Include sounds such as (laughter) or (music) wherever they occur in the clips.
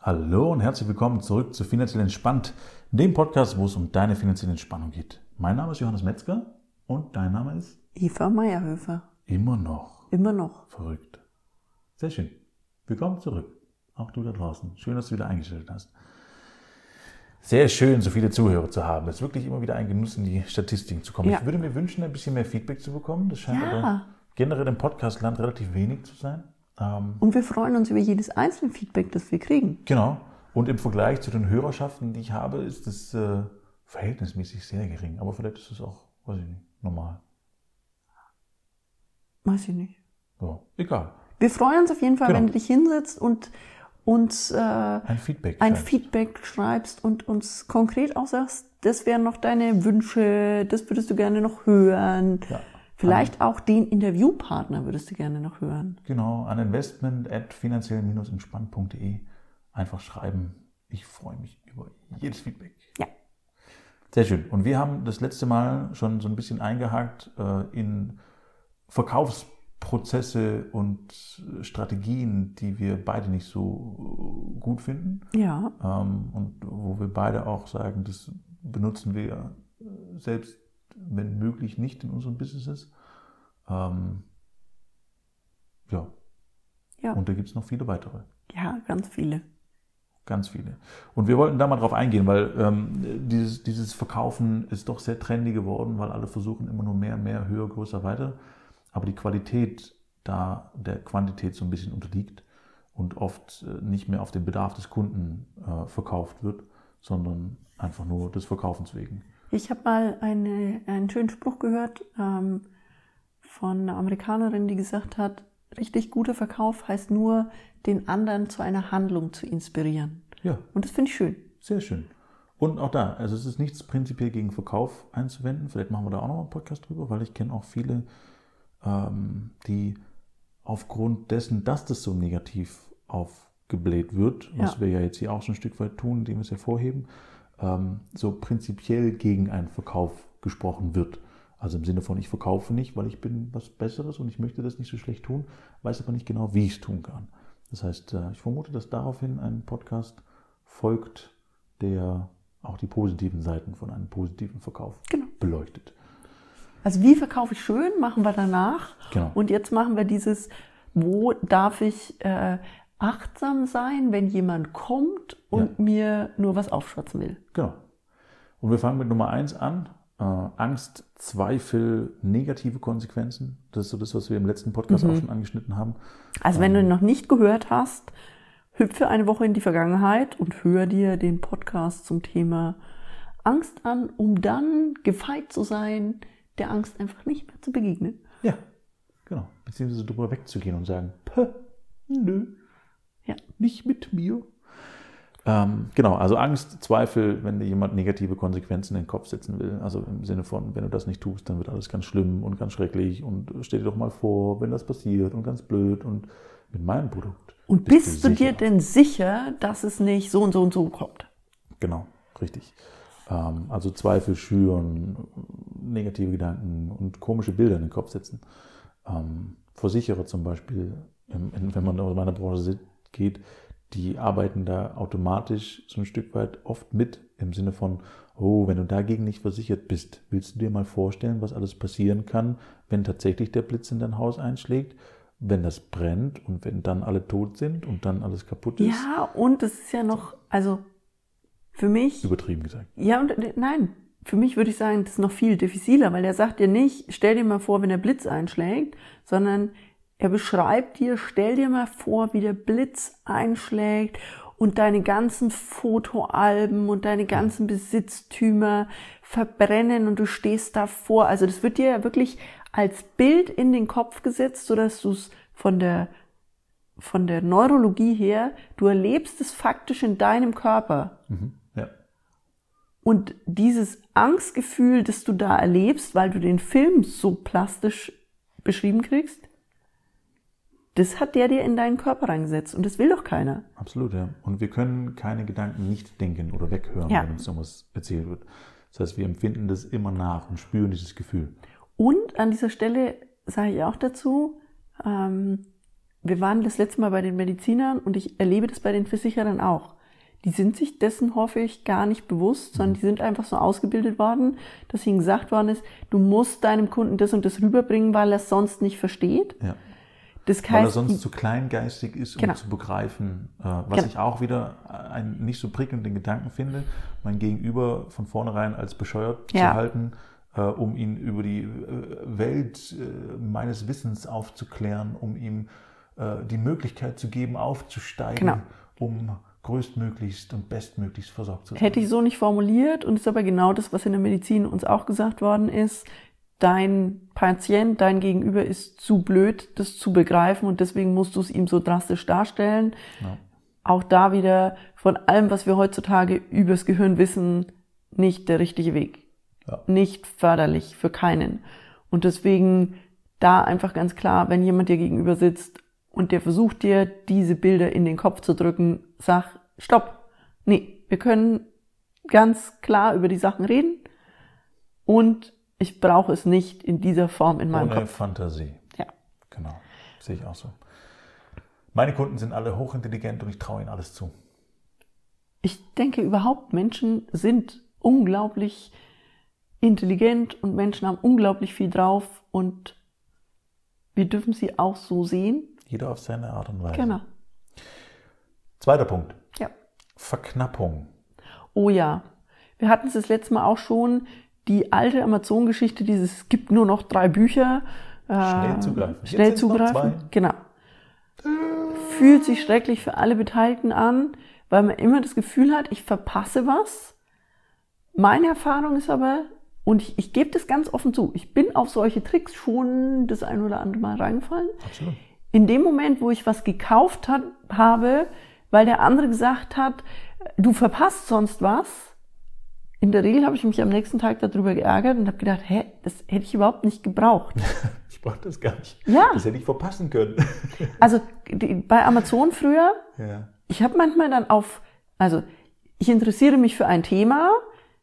Hallo und herzlich willkommen zurück zu Finanziell Entspannt, dem Podcast, wo es um deine finanzielle Entspannung geht. Mein Name ist Johannes Metzger und dein Name ist Eva Meierhöfer. immer noch Immer noch. verrückt. Sehr schön. Willkommen zurück. Auch du da draußen. Schön, dass du wieder eingestellt hast. Sehr schön, so viele Zuhörer zu haben. Es ist wirklich immer wieder ein Genuss, in die Statistiken zu kommen. Ja. Ich würde mir wünschen, ein bisschen mehr Feedback zu bekommen. Das scheint Ja. aber generell im Podcastland relativ wenig zu sein. Ähm, Und wir freuen uns über jedes einzelne Feedback, das wir kriegen. Genau. Und im Vergleich zu den Hörerschaften, die ich habe, ist es äh, verhältnismäßig sehr gering. Aber vielleicht ist es auch, weiß ich nicht, normal. Weiß ich nicht. Ja, egal. Wir freuen uns auf jeden Fall, Genau. wenn du dich hinsetzt und uns äh, Ein Feedback. ein schreibt. Feedback schreibst und uns konkret auch sagst, das wären noch deine Wünsche, das würdest du gerne noch hören. Ja. Vielleicht auch den Interviewpartner würdest du gerne noch hören. Genau, an investment at finanziell-entspannt.de einfach schreiben. Ich freue mich über jedes Feedback. Ja. Sehr schön. Und wir haben das letzte Mal schon so ein bisschen eingehakt äh, in Verkaufsprozesse und Strategien, die wir beide nicht so gut finden. Ja, Ähm, und wo wir beide auch sagen, das benutzen wir selbst, wenn möglich, nicht in unseren Businesses. Ähm, ja. Ja. Und da gibt es noch viele weitere. ja, ganz viele. Ganz viele. Und wir wollten da mal drauf eingehen, weil ähm, dieses, dieses Verkaufen ist doch sehr trendy geworden, weil alle versuchen immer nur mehr, mehr, höher, größer, weiter. Aber die Qualität da der Quantität so ein bisschen unterliegt und oft äh, nicht mehr auf den Bedarf des Kunden äh, verkauft wird, sondern einfach nur des Verkaufens wegen. Ich habe mal eine, einen schönen Spruch gehört ähm, von einer Amerikanerin, die gesagt hat, richtig guter Verkauf heißt nur, den anderen zu einer Handlung zu inspirieren. Ja, Und das finde ich schön. sehr schön. Und auch da, also es ist nichts prinzipiell gegen Verkauf einzuwenden. Vielleicht machen wir da auch noch einen Podcast drüber, weil ich kenne auch viele, ähm, die aufgrund dessen, dass das so negativ aufgebläht wird, was Ja. wir ja jetzt hier auch schon ein Stück weit tun, indem wir es hervorheben, ähm, so prinzipiell gegen einen Verkauf gesprochen wird. Also im Sinne von, ich verkaufe nicht, weil ich bin was Besseres und ich möchte das nicht so schlecht tun, weiß aber nicht genau, wie ich es tun kann. Das heißt, äh, ich vermute, dass daraufhin ein Podcast folgt, der auch die positiven Seiten von einem positiven Verkauf Genau. beleuchtet. Also wie verkaufe ich schön, machen wir danach. Genau. Und jetzt machen wir dieses, wo darf ich äh, achtsam sein, wenn jemand kommt und mir nur was aufschwatzen will. Genau. Und wir fangen mit Nummer eins an. Äh, Angst, Zweifel, negative Konsequenzen. Das ist so das, was wir im letzten Podcast auch schon angeschnitten haben. Also wenn du ihn noch nicht gehört hast, hüpfe eine Woche in die Vergangenheit und hör dir den Podcast zum Thema Angst an, um dann gefeit zu sein, der Angst einfach nicht mehr zu begegnen. Ja, genau. Beziehungsweise drüber wegzugehen und sagen, Pö, nö, Ja. nicht mit mir. Ähm, genau, also Angst, Zweifel, wenn dir jemand negative Konsequenzen in den Kopf setzen will. Also im Sinne von, wenn du das nicht tust, dann wird alles ganz schlimm und ganz schrecklich und stell dir doch mal vor, wenn das passiert und ganz blöd und mit meinem Produkt. Und bist, du, dir sicher. denn sicher, dass es nicht so und so und so kommt? Genau, richtig. Ähm, also Zweifel schüren, negative Gedanken und komische Bilder in den Kopf setzen. Ähm, Versicherer zum Beispiel, ähm, wenn man aus meiner Branche geht, die arbeiten da automatisch so ein Stück weit oft mit im Sinne von, oh, wenn du dagegen nicht versichert bist, willst du dir mal vorstellen, was alles passieren kann, wenn tatsächlich der Blitz in dein Haus einschlägt, wenn das brennt und wenn dann alle tot sind und dann alles kaputt ist? Ja, und es ist ja noch, also für mich, Übertrieben gesagt. ja und äh, nein, für mich würde ich sagen, das ist noch viel diffiziler, weil er sagt dir nicht, stell dir mal vor, wenn der Blitz einschlägt, sondern er beschreibt dir, stell dir mal vor, wie der Blitz einschlägt und deine ganzen Fotoalben und deine ganzen Besitztümer verbrennen und du stehst davor. Also das wird dir ja wirklich als Bild in den Kopf gesetzt, sodass du es von der von der Neurologie her, du erlebst es faktisch in deinem Körper. Mhm. Ja. Und dieses Angstgefühl, das du da erlebst, weil du den Film so plastisch beschrieben kriegst, das hat der dir in deinen Körper reingesetzt und das will doch keiner. Absolut, ja. Und wir können keine Gedanken nicht denken oder weghören, Ja. wenn uns irgendwas erzählt wird. Das heißt, wir empfinden das immer nach und spüren dieses Gefühl. Und an dieser Stelle sage ich auch dazu, ähm, wir waren das letzte Mal bei den Medizinern und ich erlebe das bei den Versicherern auch. Die sind sich dessen, hoffe ich, gar nicht bewusst, sondern die sind einfach so ausgebildet worden, dass ihnen gesagt worden ist, du musst deinem Kunden das und das rüberbringen, weil er es sonst nicht versteht. Ja. Das Weil er heißt, sonst zu kleingeistig ist, um Genau. zu begreifen, äh, was Genau. ich auch wieder einen nicht so prickelnden Gedanken finde, mein Gegenüber von vornherein als bescheuert Ja. zu halten, äh, um ihn über die äh, Welt äh, meines Wissens aufzuklären, um ihm äh, die Möglichkeit zu geben, aufzusteigen, Genau. um größtmöglichst und bestmöglichst versorgt zu sein. hätte ich so nicht formuliert und ist aber genau das, was in der Medizin uns auch gesagt worden ist. Dein Patient, dein Gegenüber ist zu blöd, das zu begreifen und deswegen musst du es ihm so drastisch darstellen. Ja. Auch da wieder von allem, was wir heutzutage übers Gehirn wissen, nicht der richtige Weg. Ja. Nicht förderlich für keinen. Und deswegen da einfach ganz klar, wenn jemand dir gegenüber sitzt und der versucht dir diese Bilder in den Kopf zu drücken, sag, stopp. Nee, wir können ganz klar über die Sachen reden und ich brauche es nicht in dieser Form in meinem Ohne Kopf. Fantasie. Ja. Genau. Sehe ich auch so. Meine Kunden sind alle hochintelligent und ich traue ihnen alles zu. Ich denke überhaupt, Menschen sind unglaublich intelligent und Menschen haben unglaublich viel drauf und wir dürfen sie auch so sehen. Jeder auf seine Art und Weise. Genau. Zweiter Punkt. Ja. Verknappung. Oh ja. Wir hatten es das letzte Mal auch schon, die alte Amazon-Geschichte, dieses, es gibt nur noch drei Bücher. äh, Schnell zugreifen. Schnell zugreifen. Genau. Fühlt sich schrecklich für alle Beteiligten an, weil man immer das Gefühl hat, ich verpasse was. Meine Erfahrung ist aber, und ich, ich gebe das ganz offen zu, ich bin auf solche Tricks schon das ein oder andere Mal reingefallen. Absolut. In dem Moment, wo ich was gekauft hat, habe, weil der andere gesagt hat, du verpasst sonst was, in der Regel habe ich mich am nächsten Tag darüber geärgert und habe gedacht, hä, das hätte ich überhaupt nicht gebraucht. (laughs) Ich brauche das gar nicht. Ja. Das hätte ich verpassen können. (laughs) Also die, bei Amazon früher, ja. ich habe manchmal dann auf, also ich interessiere mich für ein Thema,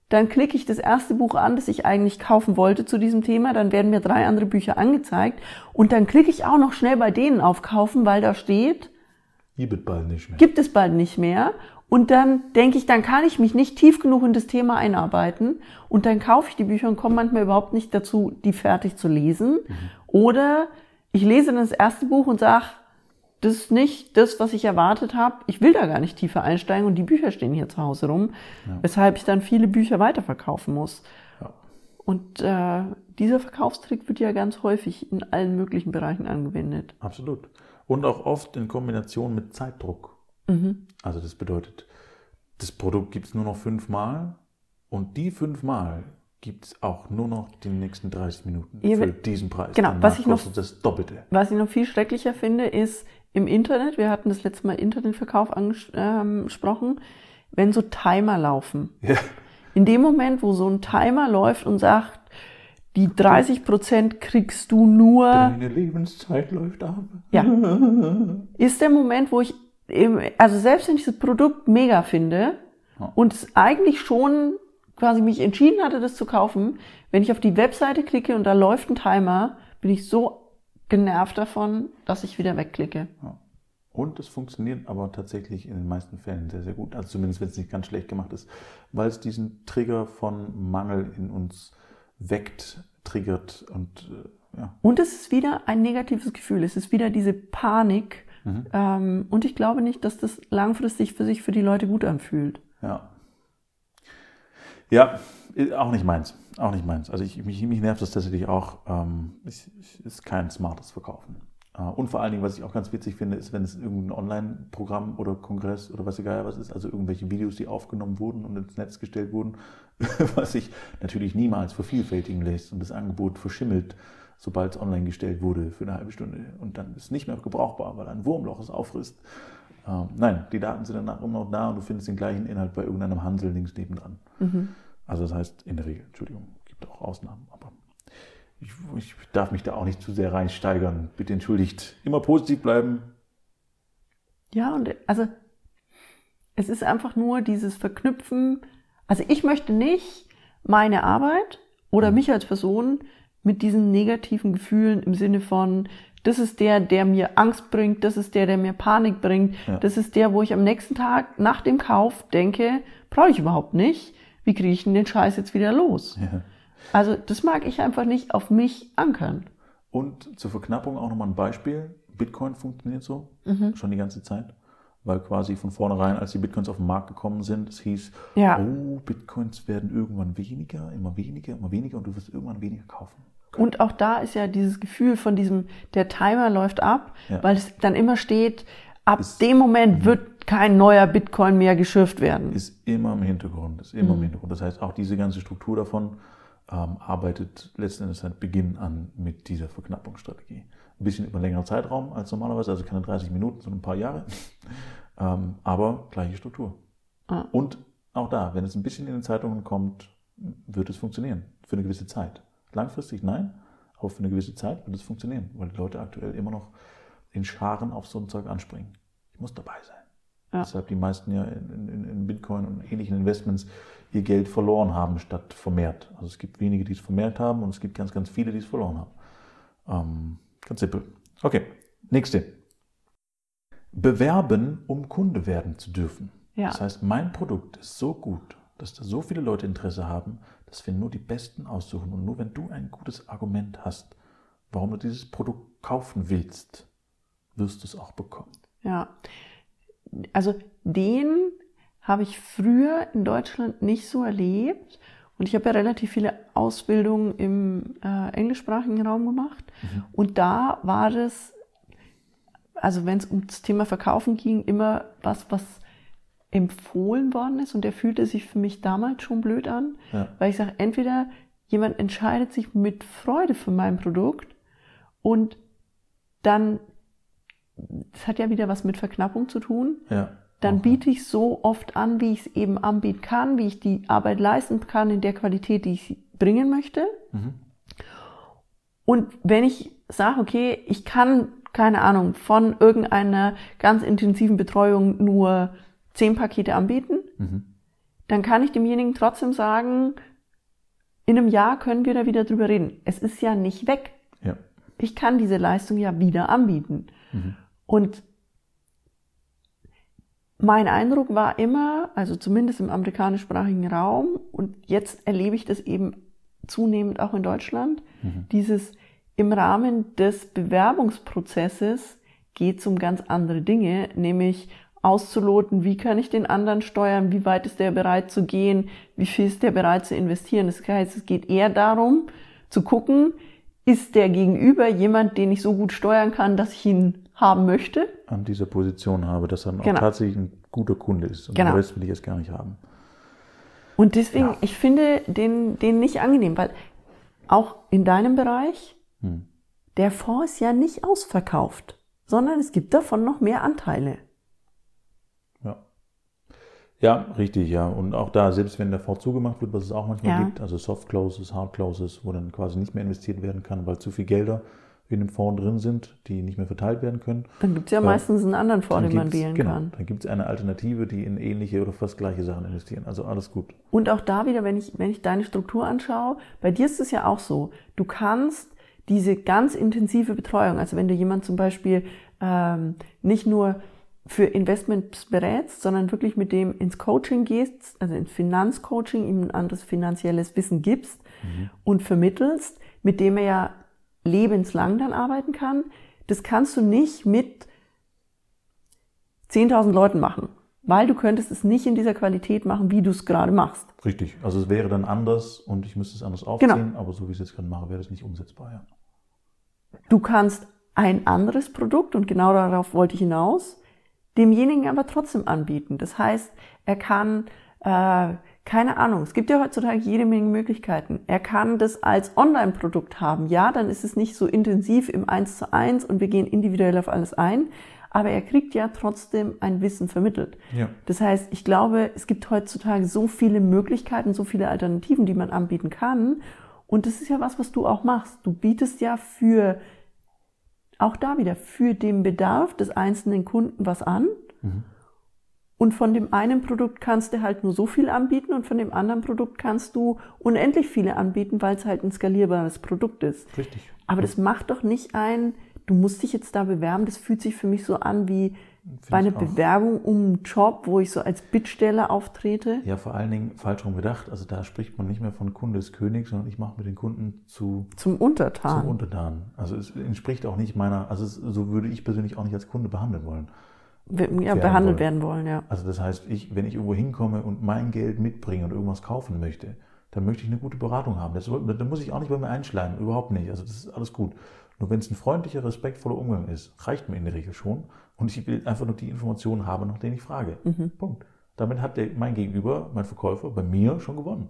dann klicke ich das erste Buch an, das ich eigentlich kaufen wollte zu diesem Thema, dann werden mir drei andere Bücher angezeigt und dann klicke ich auch noch schnell bei denen auf kaufen, weil da steht, Gibt bald nicht mehr. gibt es bald nicht mehr. Und dann denke ich, dann kann ich mich nicht tief genug in das Thema einarbeiten. Und dann kaufe ich die Bücher und komme manchmal überhaupt nicht dazu, die fertig zu lesen. Oder ich lese dann das erste Buch und sage, das ist nicht das, was ich erwartet habe. Ich will da gar nicht tiefer einsteigen und die Bücher stehen hier zu Hause rum, weshalb ich dann viele Bücher weiterverkaufen muss. Ja. Und äh, dieser Verkaufstrick wird ja ganz häufig in allen möglichen Bereichen angewendet. Absolut. Und auch oft in Kombination mit Zeitdruck. Mhm. Also das bedeutet, das Produkt gibt es nur noch fünfmal und die fünfmal gibt es auch nur noch die nächsten 30 Minuten Ja, für diesen Preis. genau, Danach was ich noch- das Doppelte. Was ich noch viel schrecklicher finde, ist im Internet, wir hatten das letzte Mal Internetverkauf angesprochen, wenn so Timer laufen. Ja. In dem Moment, wo so ein Timer läuft und sagt, die 30 Prozent kriegst du nur, Deine Lebenszeit läuft ab. ja, ist der Moment, wo ich, also selbst wenn ich das Produkt mega finde Ja. und es eigentlich schon quasi mich entschieden hatte, das zu kaufen, wenn ich auf die Webseite klicke und da läuft ein Timer, bin ich so genervt davon, dass ich wieder wegklicke. Und es funktioniert aber tatsächlich in den meisten Fällen sehr, sehr gut. Also zumindest, wenn es nicht ganz schlecht gemacht ist, weil es diesen Trigger von Mangel in uns weckt, triggert und äh, ja. Und es ist wieder ein negatives Gefühl. Es ist wieder diese Panik. Ähm, und ich glaube nicht, dass das langfristig für sich für die Leute gut anfühlt. Ja. Ja, auch nicht meins. Auch nicht meins. Also ich, mich, mich nervt das tatsächlich auch. Ähm, es, es ist kein smartes Verkaufen. Äh, und vor allen Dingen, was ich auch ganz witzig finde, ist, wenn es irgendein Online-Programm oder Kongress oder was egal was ist, also irgendwelche Videos, die aufgenommen wurden und ins Netz gestellt wurden, (laughs) was sich natürlich niemals vervielfältigen lässt und das Angebot verschimmelt, sobald es online gestellt wurde für eine halbe Stunde. Und dann ist es nicht mehr gebrauchbar, weil ein Wurmloch es auffrisst. Ähm, nein, die Daten sind danach immer noch da und du findest den gleichen Inhalt bei irgendeinem Hansel links nebendran. Also das heißt, in der Regel, Entschuldigung, gibt auch Ausnahmen, aber ich, ich darf mich da auch nicht zu sehr reinsteigern. Bitte entschuldigt. Immer positiv bleiben. Ja, und also es ist einfach nur dieses Verknüpfen. Also ich möchte nicht meine Arbeit oder mich als Person mit diesen negativen Gefühlen im Sinne von, das ist der, der mir Angst bringt, das ist der, der mir Panik bringt, Ja. das ist der, wo ich am nächsten Tag nach dem Kauf denke, brauche ich überhaupt nicht. Wie kriege ich denn den Scheiß jetzt wieder los? Ja. Also das mag ich einfach nicht auf mich ankern. Und zur Verknappung auch nochmal ein Beispiel. Bitcoin funktioniert so schon die ganze Zeit. Weil quasi von vornherein, als die Bitcoins auf den Markt gekommen sind, es hieß, Ja. oh, Bitcoins werden irgendwann weniger, immer weniger, immer weniger und du wirst irgendwann weniger kaufen. Und auch da ist ja dieses Gefühl von diesem, der Timer läuft ab, Ja. weil es dann immer steht, ab Ist- dem Moment wird kein neuer Bitcoin mehr geschürft werden. Ist immer im Hintergrund, ist immer im Hintergrund. Das heißt, auch diese ganze Struktur davon ähm, arbeitet letzten Endes seit Beginn an mit dieser Verknappungsstrategie. Ein bisschen über einen längeren Zeitraum als normalerweise, also keine 30 Minuten, sondern ein paar Jahre. (laughs) ähm, aber gleiche Struktur. Ah. Und auch da, wenn es ein bisschen in den Zeitungen kommt, wird es funktionieren. Für eine gewisse Zeit. Langfristig nein, aber für eine gewisse Zeit wird es funktionieren, weil die Leute aktuell immer noch in Scharen auf so ein Zeug anspringen. Ich muss dabei sein. Ja. Deshalb die meisten ja in, in, in Bitcoin und ähnlichen Investments ihr Geld verloren haben, statt vermehrt. Also es gibt wenige, die es vermehrt haben und es gibt ganz, ganz viele, die es verloren haben. Ähm, ganz simpel. Okay, nächste. Bewerben, um Kunde werden zu dürfen. Ja. Das heißt, mein Produkt ist so gut, dass da so viele Leute Interesse haben, dass wir nur die Besten aussuchen. Und nur wenn du ein gutes Argument hast, warum du dieses Produkt kaufen willst, wirst du es auch bekommen. Ja. Also den habe ich früher in Deutschland nicht so erlebt. Und ich habe ja relativ viele Ausbildungen im äh, englischsprachigen Raum gemacht. Und da war das, also wenn es um das Thema Verkaufen ging, immer was, was empfohlen worden ist. Und der fühlte sich für mich damals schon blöd an. Ja. Weil ich sage, entweder jemand entscheidet sich mit Freude für mein Produkt und dann, das hat ja wieder was mit Verknappung zu tun, Ja. dann Auch, biete ich so oft an, wie ich es eben anbieten kann, wie ich die Arbeit leisten kann in der Qualität, die ich bringen möchte. Mhm. Und wenn ich sage, okay, ich kann, keine Ahnung, von irgendeiner ganz intensiven Betreuung nur zehn Pakete anbieten, Mhm. dann kann ich demjenigen trotzdem sagen, in einem Jahr können wir da wieder drüber reden. Es ist ja nicht weg. Ja. Ich kann diese Leistung ja wieder anbieten. Mhm. Und mein Eindruck war immer, also zumindest im amerikanischsprachigen Raum, und jetzt erlebe ich das eben zunehmend auch in Deutschland, dieses im Rahmen des Bewerbungsprozesses geht es um ganz andere Dinge, nämlich auszuloten, wie kann ich den anderen steuern, wie weit ist der bereit zu gehen, wie viel ist der bereit zu investieren. Das heißt, es geht eher darum, zu gucken, ist der Gegenüber jemand, den ich so gut steuern kann, dass ich ihn haben möchte? An dieser Position habe, dass er dann auch Genau. tatsächlich ein guter Kunde ist. Und Genau. den Rest will ich jetzt gar nicht haben. Und deswegen, Ja. ich finde den, den nicht angenehm, weil auch in deinem Bereich, Hm. der Fonds ist ja nicht ausverkauft, sondern es gibt davon noch mehr Anteile. Ja. Richtig, ja. Und auch da, selbst wenn der Fonds zugemacht wird, was es auch manchmal Ja. gibt, also Soft Closes, Hard Closes, wo dann quasi nicht mehr investiert werden kann, weil zu viel Gelder in dem Fonds drin sind, die nicht mehr verteilt werden können. Dann gibt es ja Ja. meistens einen anderen Fonds, den man wählen genau, kann. Dann gibt es eine Alternative, die in ähnliche oder fast gleiche Sachen investieren. Also alles gut. Und auch da wieder, wenn ich, wenn ich deine Struktur anschaue, bei dir ist es ja auch so. Du kannst diese ganz intensive Betreuung, also wenn du jemand zum Beispiel ähm, nicht nur für Investments berätst, sondern wirklich mit dem ins Coaching gehst, also ins Finanzcoaching, ihm ein anderes finanzielles Wissen gibst und vermittelst, mit dem er ja lebenslang dann arbeiten kann, das kannst du nicht mit 10.000 Leuten machen, weil du könntest es nicht in dieser Qualität machen, wie du es gerade machst. Richtig. Also es wäre dann anders und ich müsste es anders Genau. aufziehen, aber so wie ich es jetzt gerade mache, wäre das nicht umsetzbar. Ja. Du kannst ein anderes Produkt, und genau darauf wollte ich hinaus, demjenigen aber trotzdem anbieten. Das heißt, er kann, äh, keine Ahnung, es gibt ja heutzutage jede Menge Möglichkeiten. Er kann das als Online-Produkt haben. Ja, dann ist es nicht so intensiv im Eins zu eins und wir gehen individuell auf alles ein, aber er kriegt ja trotzdem ein Wissen vermittelt. Ja. Das heißt, ich glaube, es gibt heutzutage so viele Möglichkeiten, so viele Alternativen, die man anbieten kann. Und das ist ja was, was du auch machst. Du bietest ja für, auch da wieder, für den Bedarf des einzelnen Kunden was an. Und von dem einen Produkt kannst du halt nur so viel anbieten und von dem anderen Produkt kannst du unendlich viele anbieten, weil es halt ein skalierbares Produkt ist. Richtig. Aber das macht doch nicht ein du musst dich jetzt da bewerben. Das fühlt sich für mich so an wie bei einer. Bewerbung um einen Job, wo ich so als Bittsteller auftrete. Ja, vor allen Dingen falsch rum gedacht. Also da spricht man nicht mehr von Kunde ist König, sondern ich mache mit den Kunden zu Zum zum Untertan. Untertan. Also es entspricht auch nicht meiner, also es, so würde ich persönlich auch nicht als Kunde behandeln wollen. ja, behandelt wollen. werden wollen, ja. Also das heißt, ich, wenn ich irgendwo hinkomme und mein Geld mitbringe und irgendwas kaufen möchte, dann möchte ich eine gute Beratung haben. Das, da muss ich auch nicht bei mir einschleimen, überhaupt nicht. Also das ist alles gut. Nur wenn es ein freundlicher, respektvoller Umgang ist, reicht mir in der Regel schon. Und ich will einfach nur die Informationen haben, nach denen ich frage. Punkt. Damit hat der, mein Gegenüber, mein Verkäufer, bei mir schon gewonnen.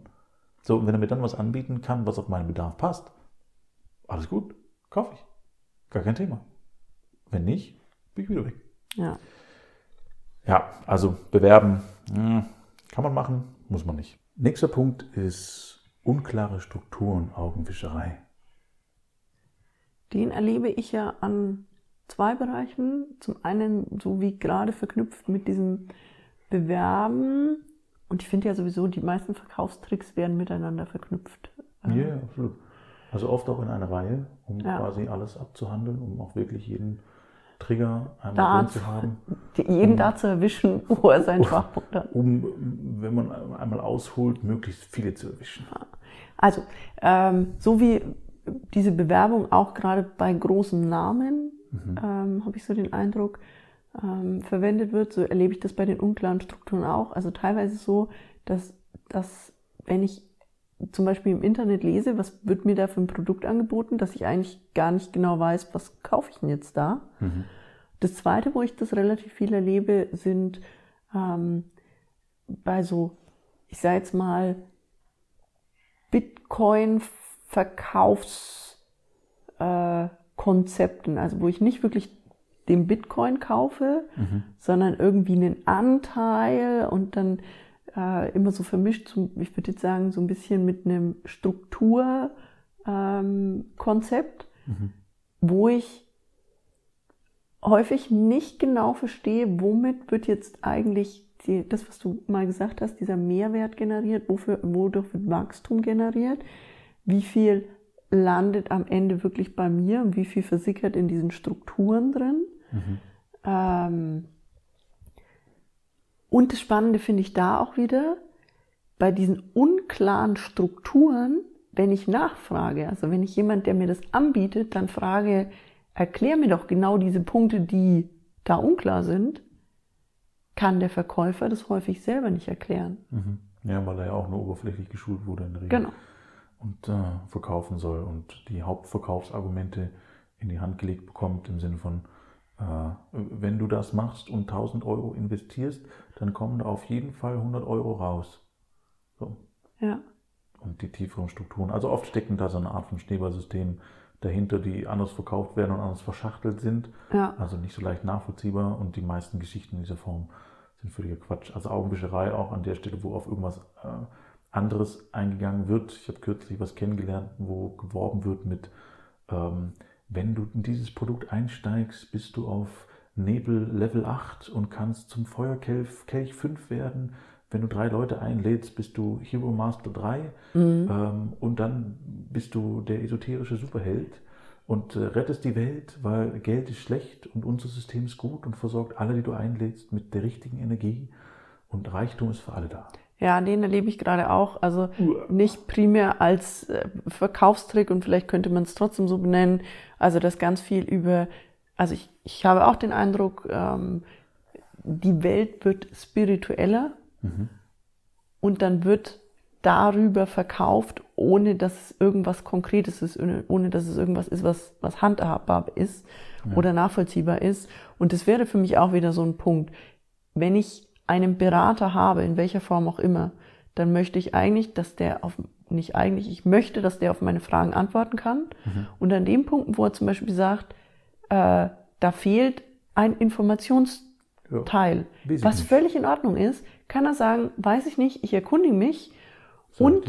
So, und wenn er mir dann was anbieten kann, was auf meinen Bedarf passt, alles gut, kaufe ich. Gar kein Thema. Wenn nicht, bin ich wieder weg. ja. Ja, also bewerben hm, kann man machen, muss man nicht. Nächster Punkt ist unklare Strukturen, Augenwischerei. Den erlebe ich ja an zwei Bereichen. Zum einen, so wie gerade verknüpft mit diesem Bewerben. Und ich finde ja sowieso, die meisten Verkaufstricks werden miteinander verknüpft. Ja, ja, absolut. Also oft auch in einer Reihe, um Ja. quasi alles abzuhandeln, um auch wirklich jeden Trigger einmal Da drin zu haben. Jeden da zu erwischen, (laughs) wo er seinen Schwachpunkt hat. Um, wenn man einmal ausholt, möglichst viele zu erwischen. Also, ähm, so wie diese Bewerbung auch gerade bei großen Namen, ähm, habe ich so den Eindruck, ähm, verwendet wird, so erlebe ich das bei den unklaren Strukturen auch. Also teilweise so, dass, dass wenn ich zum Beispiel im Internet lese, was wird mir da für ein Produkt angeboten, dass ich eigentlich gar nicht genau weiß, was kaufe ich denn jetzt da. Das zweite, wo ich das relativ viel erlebe, sind ähm, bei so, ich sage jetzt mal, Bitcoin-Verkaufskonzepten, also wo ich nicht wirklich den Bitcoin kaufe, sondern irgendwie einen Anteil und dann äh, immer so vermischt, so, ich würde jetzt sagen, so ein bisschen mit einem Strukturkonzept, ähm, Konzept, wo ich häufig nicht genau verstehe, womit wird jetzt eigentlich die, das, was du mal gesagt hast, dieser Mehrwert generiert, wofür, wodurch wird Wachstum generiert, wie viel landet am Ende wirklich bei mir und wie viel versickert in diesen Strukturen drin. Ähm, und das Spannende finde ich da auch wieder, bei diesen unklaren Strukturen, wenn ich nachfrage, also wenn ich jemand, der mir das anbietet, dann frage, erklär mir doch genau diese Punkte, die da unklar sind, kann der Verkäufer das häufig selber nicht erklären. Mhm. Ja, weil er ja auch nur oberflächlich geschult wurde in der Regel. Genau. Und äh, verkaufen soll und die Hauptverkaufsargumente in die Hand gelegt bekommt im Sinne von, äh, wenn du das machst und 1000 Euro investierst, dann kommen da auf jeden Fall 100 Euro raus. So. Ja. Und die tieferen Strukturen. Also oft stecken da so eine Art von Schneeballsystem dahinter, die anders verkauft werden und anders verschachtelt sind. Ja. Also nicht so leicht nachvollziehbar und die meisten Geschichten in dieser Form sind völliger Quatsch. Also Augenwischerei auch an der Stelle, wo auf irgendwas äh, anderes eingegangen wird. Ich habe kürzlich was kennengelernt, wo geworben wird mit, ähm, wenn du in dieses Produkt einsteigst, bist du auf Nebel Level 8 und kannst zum Feuerkelch Kelch 5 werden. Wenn du drei Leute einlädst, bist du Hero Master 3 ähm, und dann bist du der esoterische Superheld und äh, rettest die Welt, weil Geld ist schlecht und unser System ist gut und versorgt alle, die du einlädst, mit der richtigen Energie und Reichtum ist für alle da. Ja, den erlebe ich gerade auch. Also nicht primär als äh, Verkaufstrick und vielleicht könnte man es trotzdem so benennen. Also das ganz viel über, also ich, ich habe auch den Eindruck, ähm, die Welt wird spiritueller und dann wird darüber verkauft, ohne dass es irgendwas Konkretes ist, ohne, dass es irgendwas ist, was, was handhabbar ist oder nachvollziehbar ist. Und das wäre für mich auch wieder so ein Punkt. Wenn ich einen Berater habe, in welcher Form auch immer, dann möchte ich eigentlich, dass der auf, nicht eigentlich, ich möchte, dass der auf meine Fragen antworten kann. Und an dem Punkt, wo er zum Beispiel sagt, äh, da fehlt ein Informationsteil, ich was völlig in Ordnung ist, kann er sagen, weiß ich nicht, ich erkundige mich So, und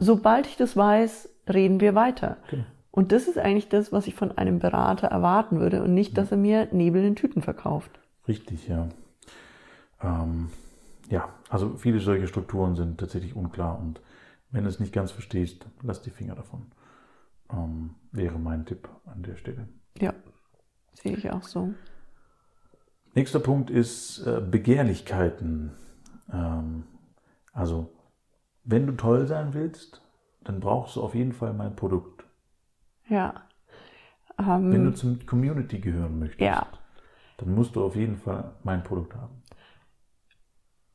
sobald ich das weiß, reden wir weiter. Genau. Und das ist eigentlich das, was ich von einem Berater erwarten würde und nicht, dass er mir Nebel in Tüten verkauft. Richtig, ja. Ähm, ja, also viele solche Strukturen sind tatsächlich unklar und wenn du es nicht ganz verstehst, lass die Finger davon. Ähm, wäre mein Tipp an der Stelle. Ja. Sehe ich auch so. Nächster Punkt ist äh, Begehrlichkeiten. Ähm, also, wenn du toll sein willst, dann brauchst du auf jeden Fall mein Produkt. Ja. Wenn du Ähm, zum Community gehören möchtest, ja. dann musst du auf jeden Fall mein Produkt haben.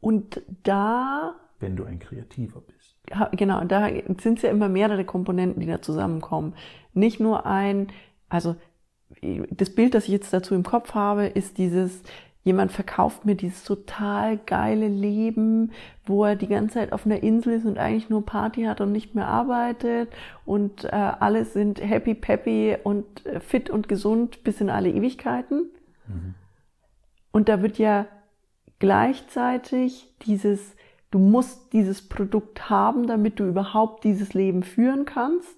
Und da Wenn du ein Kreativer bist. Genau, da sind es ja immer mehrere Komponenten, die da zusammenkommen. Nicht nur ein, also das Bild, das ich jetzt dazu im Kopf habe, ist dieses, jemand verkauft mir dieses total geile Leben, wo er die ganze Zeit auf einer Insel ist und eigentlich nur Party hat und nicht mehr arbeitet und äh, alle sind happy, peppy und äh, fit und gesund bis in alle Ewigkeiten. Und da wird ja gleichzeitig dieses, du musst dieses Produkt haben, damit du überhaupt dieses Leben führen kannst.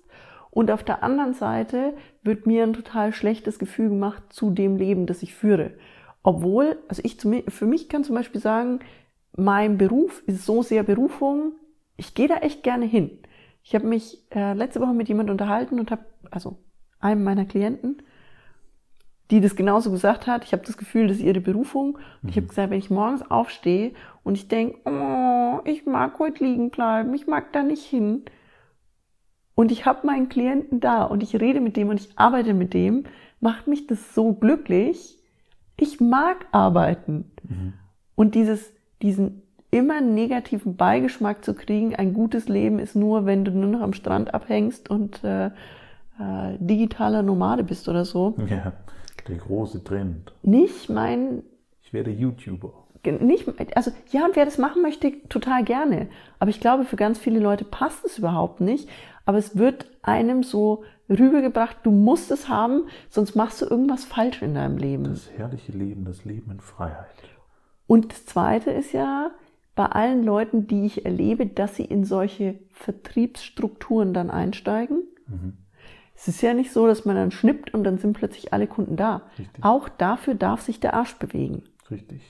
Und auf der anderen Seite wird mir ein total schlechtes Gefühl gemacht zu dem Leben, das ich führe. Obwohl, also ich für mich kann zum Beispiel sagen, mein Beruf ist so sehr Berufung, ich gehe da echt gerne hin. Ich habe mich äh, letzte Woche mit jemand unterhalten und habe, also einem meiner Klienten, die das genauso gesagt hat. Ich habe das Gefühl, das ist ihre Berufung. Und ich habe gesagt, wenn ich morgens aufstehe und ich denke, oh, ich mag heute liegen bleiben, ich mag da nicht hin. Und ich habe meinen Klienten da und ich rede mit dem und ich arbeite mit dem, macht mich das so glücklich. Ich mag arbeiten. Und dieses, diesen immer negativen Beigeschmack zu kriegen, ein gutes Leben ist nur, wenn du nur noch am Strand abhängst und äh, äh, digitaler Nomade bist oder so. Ja, der große Trend. Nicht mein, Ich werde YouTuber. nicht, also ja, und wer das machen möchte, total gerne. Aber ich glaube, für ganz viele Leute passt es überhaupt nicht. Aber es wird einem so rübergebracht, du musst es haben, sonst machst du irgendwas falsch in deinem Leben. Das herrliche Leben, das Leben in Freiheit. Und das Zweite ist ja, bei allen Leuten, die ich erlebe, dass sie in solche Vertriebsstrukturen dann einsteigen. Es ist ja nicht so, dass man dann schnippt und dann sind plötzlich alle Kunden da. Richtig. Auch dafür darf sich der Arsch bewegen. Richtig.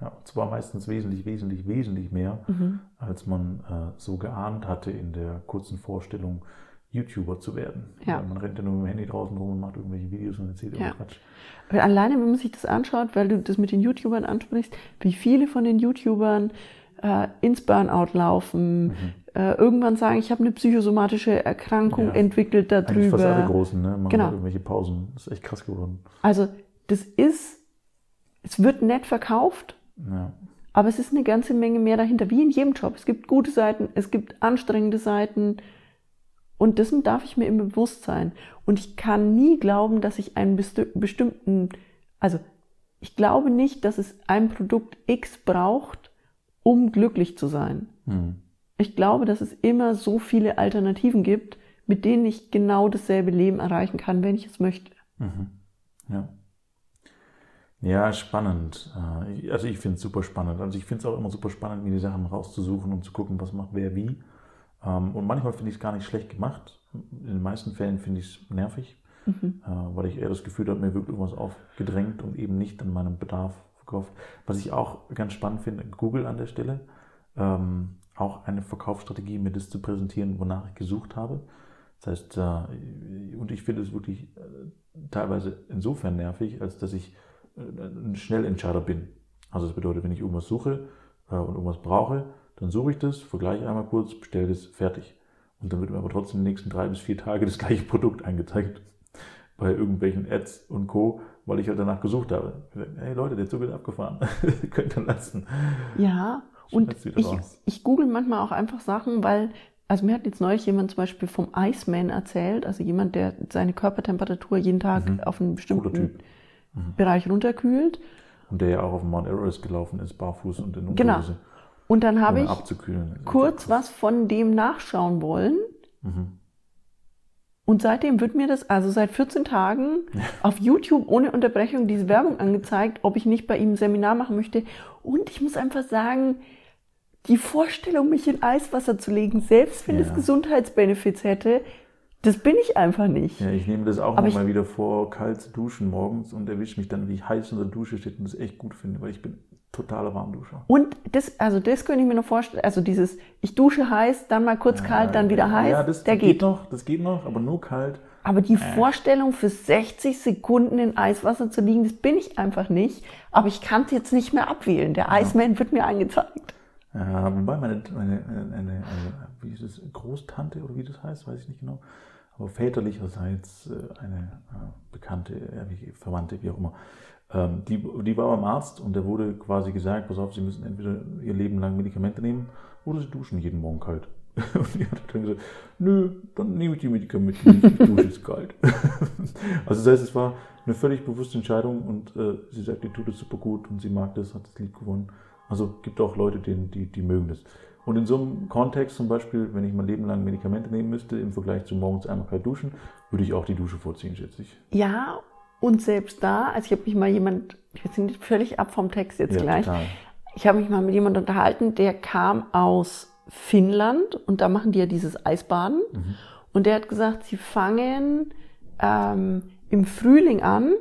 Ja, und zwar meistens wesentlich, wesentlich, wesentlich mehr, Mhm. als man äh, so geahnt hatte in der kurzen Vorstellung, YouTuber zu werden. Ja. Weil Man rennt ja nur mit dem Handy draußen rum und macht irgendwelche Videos und erzählt Ja. Quatsch. Aber alleine, wenn man sich das anschaut, weil du das mit den YouTubern ansprichst, wie viele von den YouTubern äh, ins Burnout laufen, äh, irgendwann sagen, ich habe eine psychosomatische Erkrankung Mhm. Ja. entwickelt Eigentlich fast alle darüber. Großen, ne? Machen Genau. irgendwelche Pausen. Das ist echt krass geworden. Also das ist, es wird nett verkauft, Ja. Aber es ist eine ganze Menge mehr dahinter, wie in jedem Job. Es gibt gute Seiten, es gibt anstrengende Seiten. Und dessen darf ich mir immer bewusst sein. Und ich kann nie glauben, dass ich einen besti- bestimmten, also ich glaube nicht, dass es ein Produkt X braucht, um glücklich zu sein. Hm. Ich glaube, dass es immer so viele Alternativen gibt, mit denen ich genau dasselbe Leben erreichen kann, wenn ich es möchte. Mhm. Ja. Ja, spannend. Äh, Also ich finde es super spannend. Also ich finde es auch immer super spannend, mir die Sachen rauszusuchen und zu gucken, was macht wer wie. Ähm, Und manchmal finde ich es gar nicht schlecht gemacht. In den meisten Fällen finde ich es nervig, äh, weil ich eher das Gefühl habe, mir wird irgendwas aufgedrängt und eben nicht an meinem Bedarf verkauft. Was ich auch ganz spannend finde, Google an der Stelle, ähm, auch eine Verkaufsstrategie, mir das zu präsentieren, wonach ich gesucht habe. Das heißt, äh, und ich finde es wirklich äh, teilweise insofern nervig, als dass ich äh, ein Schnellentscheider bin. Also das bedeutet, wenn ich irgendwas suche äh, und irgendwas brauche, dann suche ich das, vergleiche einmal kurz, bestelle das, fertig. Und dann wird mir aber trotzdem die nächsten drei bis vier Tage das gleiche Produkt angezeigt. Bei irgendwelchen Ads und Co., weil ich halt danach gesucht habe. Hey Leute, der Zug ist abgefahren. (laughs) Könnt ihr lassen. Ja, und ich, raus. ich google manchmal auch einfach Sachen, weil, also mir hat jetzt neulich jemand zum Beispiel vom Iceman erzählt, also jemand, der seine Körpertemperatur jeden Tag auf einen bestimmten Typ. Bereich runterkühlt. Und der ja auch auf dem Mount Everest gelaufen ist, barfuß und in Genau. Unterhose, Und dann habe ich abzukühlen. kurz was von dem nachschauen wollen. Mhm. Und seitdem wird mir das, also seit 14 Tagen, (laughs) auf YouTube ohne Unterbrechung diese Werbung angezeigt, ob ich nicht bei ihm ein Seminar machen möchte. Und ich muss einfach sagen, die Vorstellung, mich in Eiswasser zu legen, selbst wenn Ja. es Gesundheitsbenefits hätte, das bin ich einfach nicht. Ja, ich nehme das auch Aber ich- mal wieder vor, kalt zu duschen morgens und erwische mich dann, wie ich heiß in der Dusche stehe und das echt gut finde, weil ich bin totaler Warmduscher. Und das, also das könnte ich mir noch vorstellen, also dieses, ich dusche heiß, dann mal kurz kalt, dann wieder heiß, Ja, das, der geht. geht. noch, das geht noch, aber nur kalt. Aber die Vorstellung, für 60 Sekunden in Eiswasser zu liegen, das bin ich einfach nicht. Aber ich kann es jetzt nicht mehr abwählen. Der Eisman wird mir angezeigt. Ja, wobei meine, meine eine, eine, eine, wie ist es, Großtante oder wie das heißt, weiß ich nicht genau. Aber väterlicherseits äh, eine äh, Bekannte, äh, Verwandte, wie auch immer, die, die war beim Arzt und der wurde quasi gesagt, pass auf, Sie müssen entweder Ihr Leben lang Medikamente nehmen oder Sie duschen jeden Morgen kalt. (laughs) Und die hat dann gesagt, nö, dann nehme ich die Medikamente nicht, ich dusche es kalt. (laughs) also das heißt, es war eine völlig bewusste Entscheidung und äh, sie sagt, die tut es super gut und sie mag das, hat das Lied gewonnen. Also gibt auch Leute, die, die, die mögen das. Und in so einem Kontext zum Beispiel, wenn ich mein Leben lang Medikamente nehmen müsste, im Vergleich zu morgens einmal kalt duschen, würde ich auch die Dusche vorziehen, schätze ich. Ja, und selbst da, also ich habe mich mal jemand, wir sind völlig ab vom Text jetzt Ja, gleich. total. Ich habe mich mal mit jemandem unterhalten, der kam aus Finnland und da machen die ja dieses Eisbaden. Mhm. Und der hat gesagt, sie fangen ähm, im Frühling an,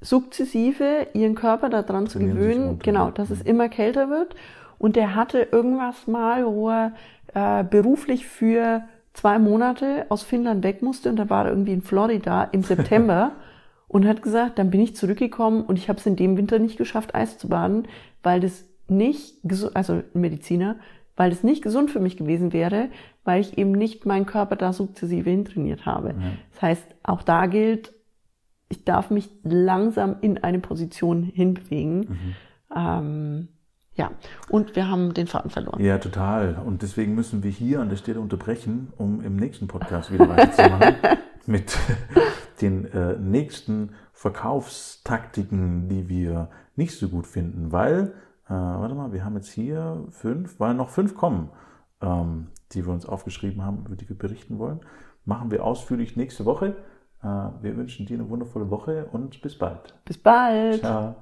sukzessive ihren Körper daran zu gewöhnen, genau, dass es immer kälter wird. Und der hatte irgendwas mal, wo er äh, beruflich für zwei Monate aus Finnland weg musste und da war er irgendwie in Florida im (laughs) September und hat gesagt, dann bin ich zurückgekommen und ich habe es in dem Winter nicht geschafft, Eis zu baden, weil das nicht, also ein Mediziner, weil das nicht gesund für mich gewesen wäre, weil ich eben nicht meinen Körper da sukzessive hintrainiert habe. Das heißt, auch da gilt, ich darf mich langsam in eine Position hinbewegen. Ähm, ja, und wir haben den Faden verloren. Ja, total. Und deswegen müssen wir hier an der Stelle unterbrechen, um im nächsten Podcast wieder weiterzumachen (laughs) mit (laughs) den äh, nächsten Verkaufstaktiken, die wir nicht so gut finden, weil, äh, warte mal, wir haben jetzt hier fünf, weil noch fünf kommen, ähm, die wir uns aufgeschrieben haben, über die wir berichten wollen. Machen wir ausführlich nächste Woche. Äh, wir wünschen dir eine wundervolle Woche und bis bald. Bis bald. Ciao.